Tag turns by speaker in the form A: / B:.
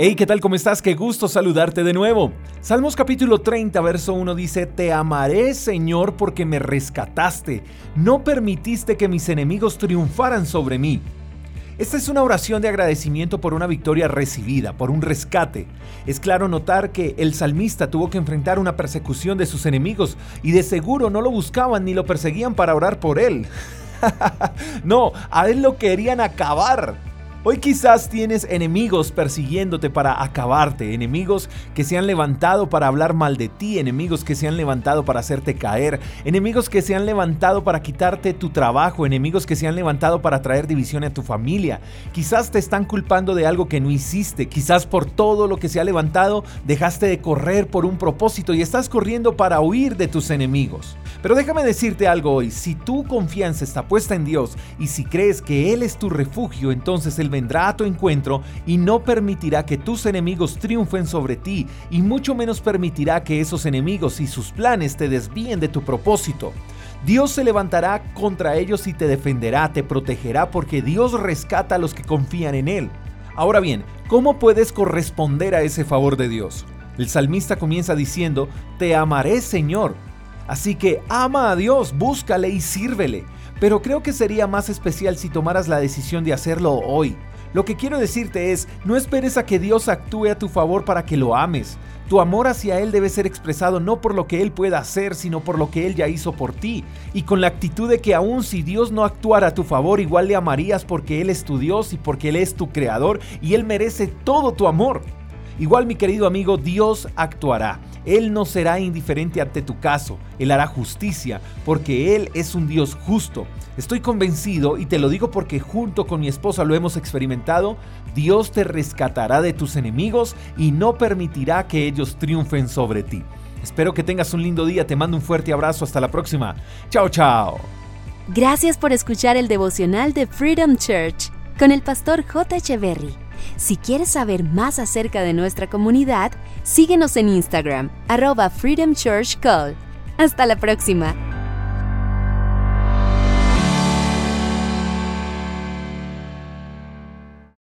A: Hey, ¿qué tal? ¿Cómo estás? Qué gusto saludarte de nuevo. Salmos capítulo 30, verso 1 dice, Te amaré, Señor, porque me rescataste. No permitiste que mis enemigos triunfaran sobre mí. Esta es una oración de agradecimiento por una victoria recibida, por un rescate. Es claro notar que el salmista tuvo que enfrentar una persecución de sus enemigos y de seguro no lo buscaban ni lo perseguían para orar por él. no, a él lo querían acabar. Hoy quizás tienes enemigos persiguiéndote para acabarte, enemigos que se han levantado para hablar mal de ti, enemigos que se han levantado para hacerte caer, enemigos que se han levantado para quitarte tu trabajo, enemigos que se han levantado para traer división a tu familia. Quizás te están culpando de algo que no hiciste, quizás por todo lo que se ha levantado dejaste de correr por un propósito y estás corriendo para huir de tus enemigos. Pero déjame decirte algo hoy, si tu confianza está puesta en Dios y si crees que Él es tu refugio, entonces vendrá a tu encuentro y no permitirá que tus enemigos triunfen sobre ti y mucho menos permitirá que esos enemigos y sus planes te desvíen de tu propósito. Dios se levantará contra ellos y te defenderá, te protegerá porque Dios rescata a los que confían en Él. Ahora bien, ¿cómo puedes corresponder a ese favor de Dios? El salmista comienza diciendo, Te amaré Señor. Así que ama a Dios, búscale y sírvele pero creo que sería más especial si tomaras la decisión de hacerlo hoy. Lo que quiero decirte es, no esperes a que Dios actúe a tu favor para que lo ames. Tu amor hacia Él debe ser expresado no por lo que Él pueda hacer, sino por lo que Él ya hizo por ti. Y con la actitud de que aun si Dios no actuara a tu favor, igual le amarías porque Él es tu Dios y porque Él es tu creador y Él merece todo tu amor. Igual mi querido amigo, Dios actuará. Él no será indiferente ante tu caso, Él hará justicia, porque Él es un Dios justo. Estoy convencido, y te lo digo porque junto con mi esposa lo hemos experimentado, Dios te rescatará de tus enemigos y no permitirá que ellos triunfen sobre ti. Espero que tengas un lindo día, te mando un fuerte abrazo, hasta la próxima. Chao, chao.
B: Gracias por escuchar el devocional de Freedom Church con el pastor J. Berry. Si quieres saber más acerca de nuestra comunidad, síguenos en Instagram, arroba Freedom Church Call. Hasta la próxima.